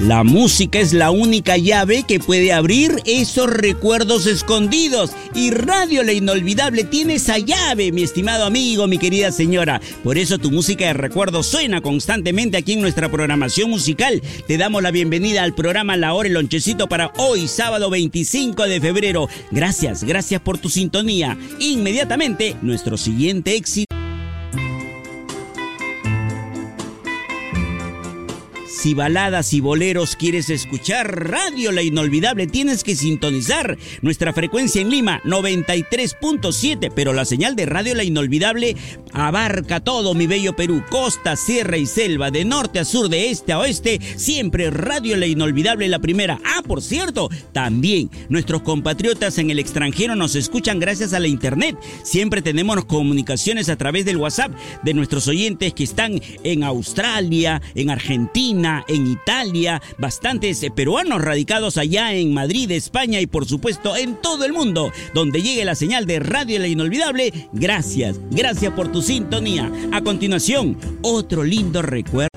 La música es la única llave que puede abrir esos recuerdos escondidos. Y Radio La Inolvidable tiene esa llave, mi estimado amigo, mi querida señora. Por eso tu música de recuerdo suena constantemente aquí en nuestra programación musical. Te damos la bienvenida al programa La Hora y Lonchecito para hoy, sábado 25 de febrero. Gracias, gracias por tu sintonía. Inmediatamente, nuestro siguiente éxito. Si baladas y boleros quieres escuchar, Radio La Inolvidable tienes que sintonizar nuestra frecuencia en Lima 93.7, pero la señal de Radio La Inolvidable abarca todo mi bello Perú, costa, sierra y selva, de norte a sur, de este a oeste, siempre Radio La Inolvidable la primera. Ah, por cierto, también nuestros compatriotas en el extranjero nos escuchan gracias a la internet. Siempre tenemos comunicaciones a través del WhatsApp de nuestros oyentes que están en Australia, en Argentina, en Italia, bastantes eh, peruanos radicados allá en Madrid, España y por supuesto en todo el mundo, donde llegue la señal de Radio La Inolvidable. Gracias, gracias por tu sintonía. A continuación, otro lindo recuerdo.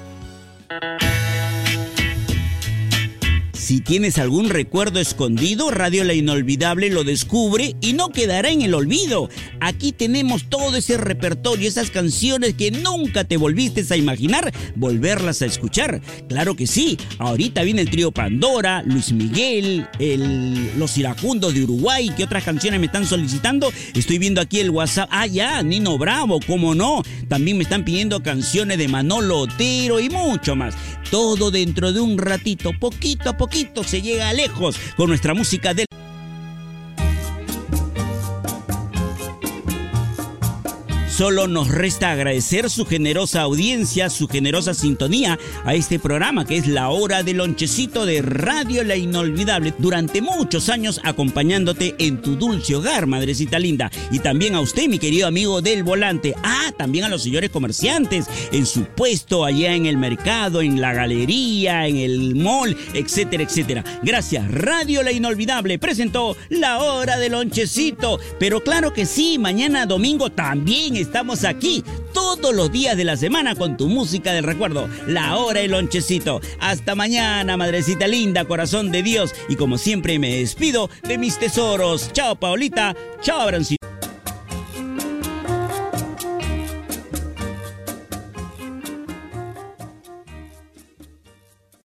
Si tienes algún recuerdo escondido, Radio La Inolvidable lo descubre y no quedará en el olvido. Aquí tenemos todo ese repertorio, esas canciones que nunca te volviste a imaginar volverlas a escuchar. Claro que sí, ahorita viene el trío Pandora, Luis Miguel, Los Iracundos de Uruguay, ¿qué otras canciones me están solicitando? Estoy viendo aquí el WhatsApp. Ah, ya, Nino Bravo, cómo no. También me están pidiendo canciones de Manolo Otero y mucho más. Todo dentro de un ratito, poquito a poquito se llega lejos con nuestra música del... Solo nos resta agradecer su generosa audiencia, su generosa sintonía a este programa que es la hora del lonchecito de Radio La Inolvidable durante muchos años acompañándote en tu dulce hogar, madrecita linda. Y también a usted, mi querido amigo del volante. Ah, también a los señores comerciantes en su puesto allá en el mercado, en la galería, en el mall, etcétera, etcétera. Gracias. Radio La Inolvidable presentó la hora del lonchecito. Pero claro que sí, mañana domingo también estamos aquí todos los días de la semana con tu música del recuerdo, la hora el lonchecito. Hasta mañana, madrecita linda, corazón de Dios. Y como siempre me despido de mis tesoros. Chao, Paulita. Chao, Abrancito.